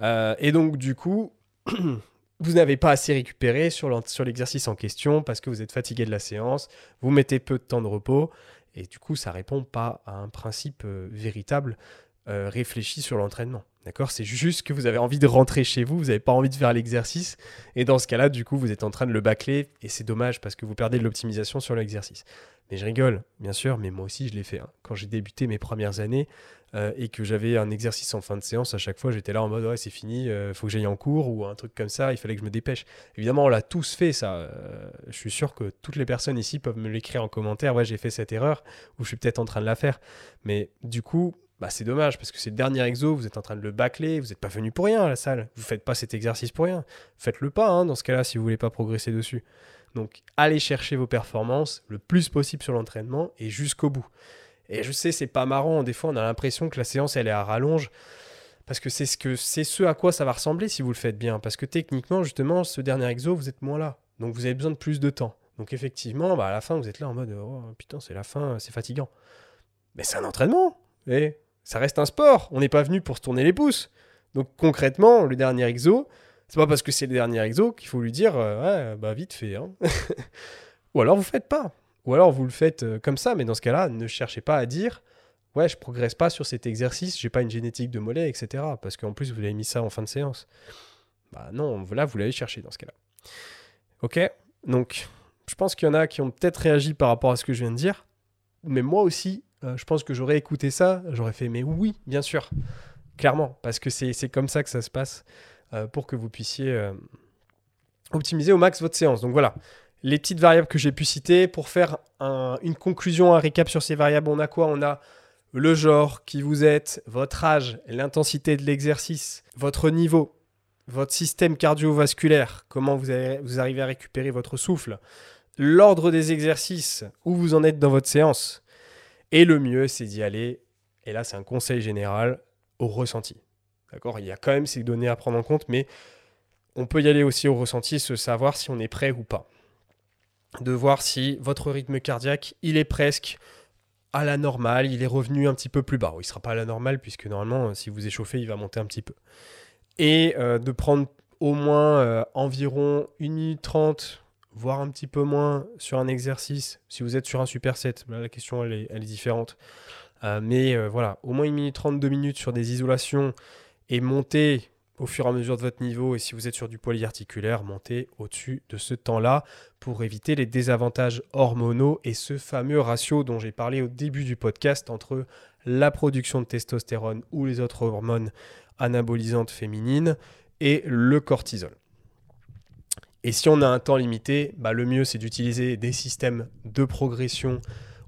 Euh, et donc du coup, vous n'avez pas assez récupéré sur l'exercice en question parce que vous êtes fatigué de la séance, vous mettez peu de temps de repos, et du coup, ça répond pas à un principe euh, véritable euh, réfléchi sur l'entraînement. D'accord? C'est juste que vous avez envie de rentrer chez vous, vous n'avez pas envie de faire l'exercice. Et dans ce cas-là, du coup, vous êtes en train de le bâcler. Et c'est dommage parce que vous perdez de l'optimisation sur l'exercice. Mais je rigole, bien sûr, mais moi aussi, je l'ai fait. hein. Quand j'ai débuté mes premières années euh, et que j'avais un exercice en fin de séance, à chaque fois, j'étais là en mode ouais, c'est fini, il faut que j'aille en cours ou un truc comme ça, il fallait que je me dépêche. Évidemment, on l'a tous fait, ça. Euh, je suis sûr que toutes les personnes ici peuvent me l'écrire en commentaire. Ouais, j'ai fait cette erreur ou je suis peut-être en train de la faire. Mais du coup, bah, c'est dommage parce que c'est le dernier exo, vous êtes en train de le bâcler, vous n'êtes pas venu pour rien à la salle, vous faites pas cet exercice pour rien. Faites-le pas hein, dans ce cas-là si vous voulez pas progresser dessus. Donc allez chercher vos performances le plus possible sur l'entraînement et jusqu'au bout. Et je sais, c'est pas marrant, des fois on a l'impression que la séance elle est à rallonge parce que c'est ce, que, c'est ce à quoi ça va ressembler si vous le faites bien. Parce que techniquement, justement, ce dernier exo, vous êtes moins là. Donc vous avez besoin de plus de temps. Donc effectivement, bah, à la fin, vous êtes là en mode oh, putain, c'est la fin, c'est fatigant. Mais c'est un entraînement. Et ça reste un sport. On n'est pas venu pour se tourner les pouces. Donc concrètement, le dernier exo, c'est pas parce que c'est le dernier exo qu'il faut lui dire euh, ouais, bah vite fait. hein. Ou alors vous faites pas. Ou alors vous le faites euh, comme ça, mais dans ce cas-là, ne cherchez pas à dire ouais, je progresse pas sur cet exercice, j'ai pas une génétique de mollet, etc. Parce qu'en plus vous avez mis ça en fin de séance. Bah non, là vous l'avez cherché dans ce cas-là. Ok, donc je pense qu'il y en a qui ont peut-être réagi par rapport à ce que je viens de dire, mais moi aussi, euh, je pense que j'aurais écouté ça, j'aurais fait mais oui, bien sûr, clairement, parce que c'est comme ça que ça se passe euh, pour que vous puissiez optimiser au max votre séance. Donc voilà, les petites variables que j'ai pu citer pour faire un- une conclusion, un récap sur ces variables, on a quoi? On a le genre, qui vous êtes, votre âge, l'intensité de l'exercice, votre niveau, votre système cardiovasculaire, comment vous, vous arrivez à récupérer votre souffle, l'ordre des exercices, où vous en êtes dans votre séance. Et le mieux, c'est d'y aller, et là c'est un conseil général, au ressenti. D'accord? Il y a quand même ces données à prendre en compte, mais on peut y aller aussi au ressenti, se savoir si on est prêt ou pas. De voir si votre rythme cardiaque, il est presque à la normale, il est revenu un petit peu plus bas. Il ne sera pas à la normale, puisque normalement, euh, si vous échauffez, il va monter un petit peu. Et euh, de prendre au moins euh, environ 1 minute 30, voire un petit peu moins sur un exercice. Si vous êtes sur un superset, là, la question elle est, différente. Mais voilà, au moins 1 minute 30, 2 minutes sur des isolations et monter au fur et à mesure de votre niveau. Et si vous êtes sur du polyarticulaire, montez au-dessus de ce temps-là pour éviter les désavantages hormonaux et ce fameux ratio dont j'ai parlé au début du podcast entre la production de testostérone ou les autres hormones anabolisantes féminines et le cortisol. Et si on a un temps limité, bah, le mieux c'est d'utiliser des systèmes de progression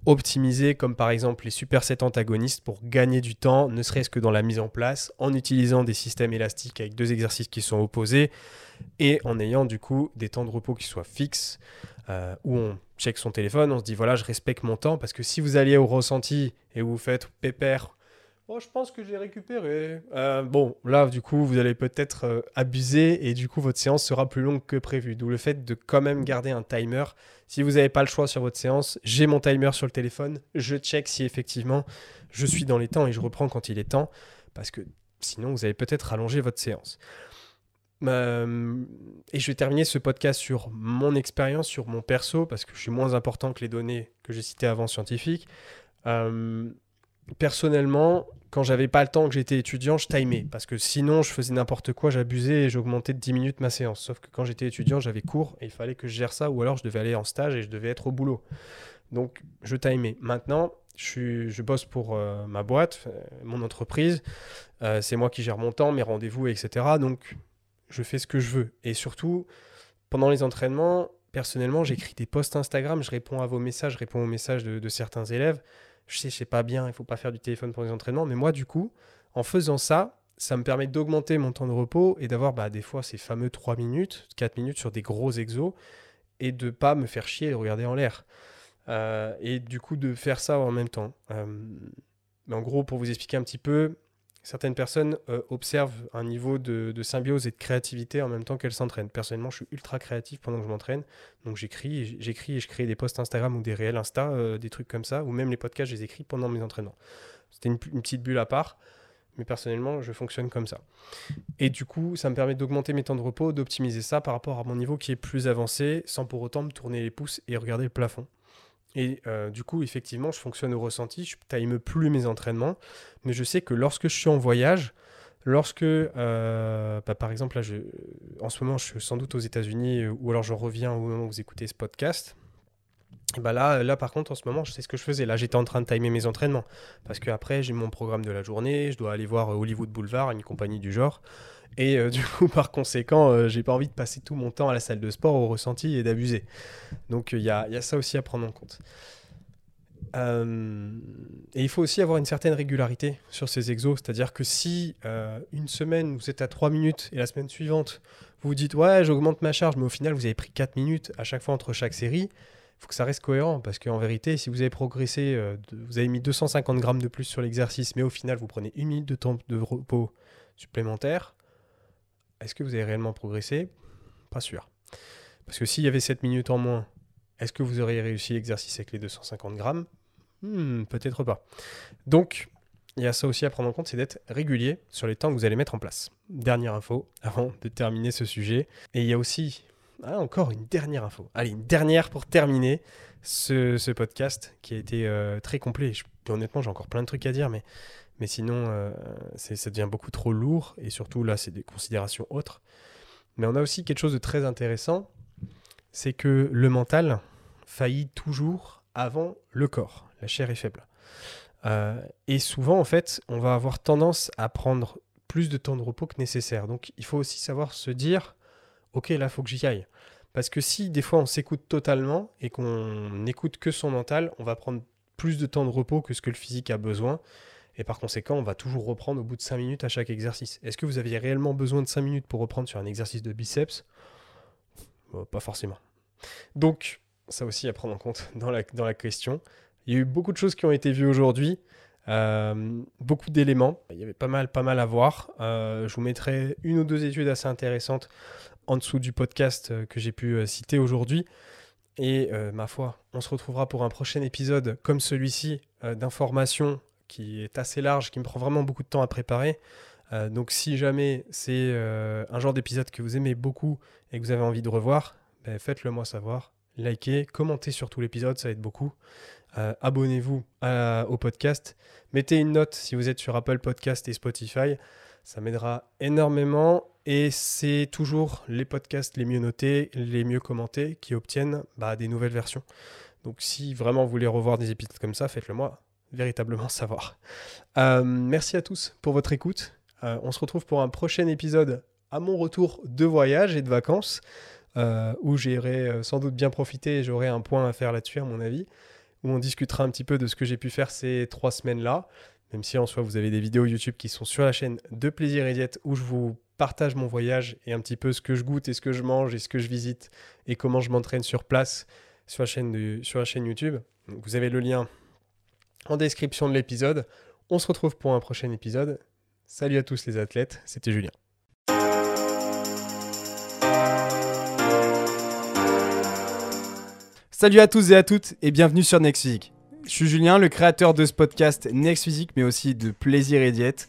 optimisés comme par exemple les supersets antagonistes pour gagner du temps, ne serait-ce que dans la mise en place, en utilisant des systèmes élastiques avec deux exercices qui sont opposés et en ayant du coup des temps de repos qui soient fixes, euh, où on check son téléphone, on se dit voilà je respecte mon temps parce que si vous alliez au ressenti et vous faites pépère, oh je pense que j'ai récupéré, Euh, bon là du coup vous allez peut-être euh, abuser et du coup votre séance sera plus longue que prévu, d'où le fait de quand même garder un timer. Si vous n'avez pas le choix sur votre séance, j'ai mon timer sur le téléphone, je check si effectivement je suis dans les temps et je reprends quand il est temps parce que sinon vous allez peut-être rallonger votre séance. Euh, et je vais terminer ce podcast sur mon expérience, sur mon perso, parce que je suis moins important que les données que j'ai citées avant scientifiques. Euh, personnellement, quand j'avais pas le temps, que j'étais étudiant, je timais, parce que sinon je faisais n'importe quoi, j'abusais et j'augmentais de 10 minutes ma séance. Sauf que quand j'étais étudiant, j'avais cours et il fallait que je gère ça, ou alors je devais aller en stage et je devais être au boulot. Donc je timais. Maintenant, je, je bosse pour euh, ma boîte, euh, mon entreprise. Euh, c'est moi qui gère mon temps, mes rendez-vous, etc. Donc je fais ce que je veux. Et surtout, pendant les entraînements, personnellement, j'écris des posts Instagram, je réponds à vos messages, je réponds aux messages de, de certains élèves. Je sais, c'est pas bien, il faut pas faire du téléphone pour les entraînements, mais moi, du coup, en faisant ça, ça me permet d'augmenter mon temps de repos et d'avoir bah, des fois ces fameux 3 minutes, 4 minutes sur des gros exos et de pas me faire chier et regarder en l'air. Euh, et du coup, de faire ça en même temps. Euh, mais en gros, pour vous expliquer un petit peu, certaines personnes euh, observent un niveau de, symbiose et de créativité en même temps qu'elles s'entraînent. Personnellement, je suis ultra créatif pendant que je m'entraîne. Donc j'écris, j'écris et je crée des posts Instagram ou des réels Insta, euh, des trucs comme ça, ou même les podcasts, je les écris pendant mes entraînements. C'était une petite bulle à part, mais personnellement, je fonctionne comme ça. Et du coup, ça me permet d'augmenter mes temps de repos, d'optimiser ça par rapport à mon niveau qui est plus avancé, sans pour autant me tourner les pouces et regarder le plafond. Et euh, du coup, effectivement, je fonctionne au ressenti, je time plus mes entraînements, mais je sais que lorsque je suis en voyage, Lorsque, euh, bah, par exemple, je, en ce moment, je suis sans doute aux États-Unis euh, ou alors je reviens au moment où vous écoutez ce podcast. Bah là, là, par contre, en ce moment, je sais ce que je faisais. Là, j'étais en train de timer mes entraînements. Parce qu'après, j'ai mon programme de la journée. Je dois aller voir Hollywood Boulevard, une compagnie du genre. Et euh, du coup, par conséquent, euh, j'ai pas envie de passer tout mon temps à la salle de sport au ressenti et d'abuser. Donc, il y a, y, a, ça aussi à prendre en compte. Euh, et il faut aussi avoir une certaine régularité sur ces exos. C'est-à-dire que si une semaine, vous êtes à 3 minutes et la semaine suivante, vous vous dites, ouais, j'augmente ma charge, mais au final, vous avez pris 4 minutes à chaque fois entre chaque série il faut que ça reste cohérent parce qu'en vérité, si vous avez progressé, vous avez mis 250 grammes de plus sur l'exercice, mais au final, vous prenez une minute de temps de repos supplémentaire, est-ce que vous avez réellement progressé? Pas sûr. Parce que s'il y avait 7 minutes en moins, est-ce que vous auriez réussi l'exercice avec les 250 grammes? Hmm, Peut-être pas. Donc, il y a ça aussi à prendre en compte, c'est d'être régulier sur les temps que vous allez mettre en place. Dernière info avant de terminer ce sujet. Et il y a aussi, ah, encore une dernière info. Allez, une dernière pour terminer ce, podcast qui a été euh, très complet. Honnêtement, j'ai encore plein de trucs à dire, mais mais sinon, euh, ça devient beaucoup trop lourd. Et surtout, là, c'est des considérations autres. Mais on a aussi quelque chose de très intéressant. C'est que le mental faillit toujours avant le corps. La chair est faible. Euh, et souvent, en fait, on va avoir tendance à prendre plus de temps de repos que nécessaire. Donc, il faut aussi savoir se dire, OK, là, faut que j'y aille. Parce que si des fois on s'écoute totalement et qu'on n'écoute que son mental, on va prendre plus de temps de repos que ce que le physique a besoin. Et par conséquent, on va toujours reprendre au bout de 5 minutes à chaque exercice. Est-ce que vous aviez réellement besoin de 5 minutes pour reprendre sur un exercice de biceps? Pas forcément. Donc, ça aussi à prendre en compte dans la, dans la question. Il y a eu beaucoup de choses qui ont été vues aujourd'hui. Euh, beaucoup d'éléments. Il y avait pas mal, pas mal à voir. Euh, je vous mettrai une ou deux études assez intéressantes en dessous du podcast euh, que j'ai pu citer aujourd'hui. Et ma foi, on se retrouvera pour un prochain épisode comme celui-ci d'informations qui est assez large, qui me prend vraiment beaucoup de temps à préparer. Euh, donc si jamais c'est euh, un genre d'épisode que vous aimez beaucoup et que vous avez envie de revoir, ben, faites-le moi savoir. Likez, commentez sur tout l'épisode, ça aide beaucoup. Euh, abonnez-vous au podcast. Mettez une note si vous êtes sur Apple Podcast et Spotify. Ça m'aidera énormément. Et c'est toujours les podcasts les mieux notés, les mieux commentés qui obtiennent bah, des nouvelles versions. Donc si vraiment vous voulez revoir des épisodes comme ça, faites-le moi véritablement savoir. Euh, merci à tous pour votre écoute. Euh, on se retrouve pour un prochain épisode à mon retour de voyage et de vacances, euh, où j'irai sans doute bien profiter et j'aurai un point à faire là-dessus, à mon avis, où on discutera un petit peu de ce que j'ai pu faire ces trois semaines-là, même si en soi vous avez des vidéos YouTube qui sont sur la chaîne de Plaisir et Diète, où je vous partage mon voyage et un petit peu ce que je goûte et ce que je mange et ce que je visite et comment je m'entraîne sur place sur la chaîne, sur la chaîne YouTube. vous avez le lien en description de l'épisode. On se retrouve pour un prochain épisode. Salut à tous les athlètes, c'était Julien. Salut à tous et à toutes et bienvenue sur Next Physique. Je suis Julien, le créateur de ce podcast Next Physique, mais aussi de Plaisir et Diète,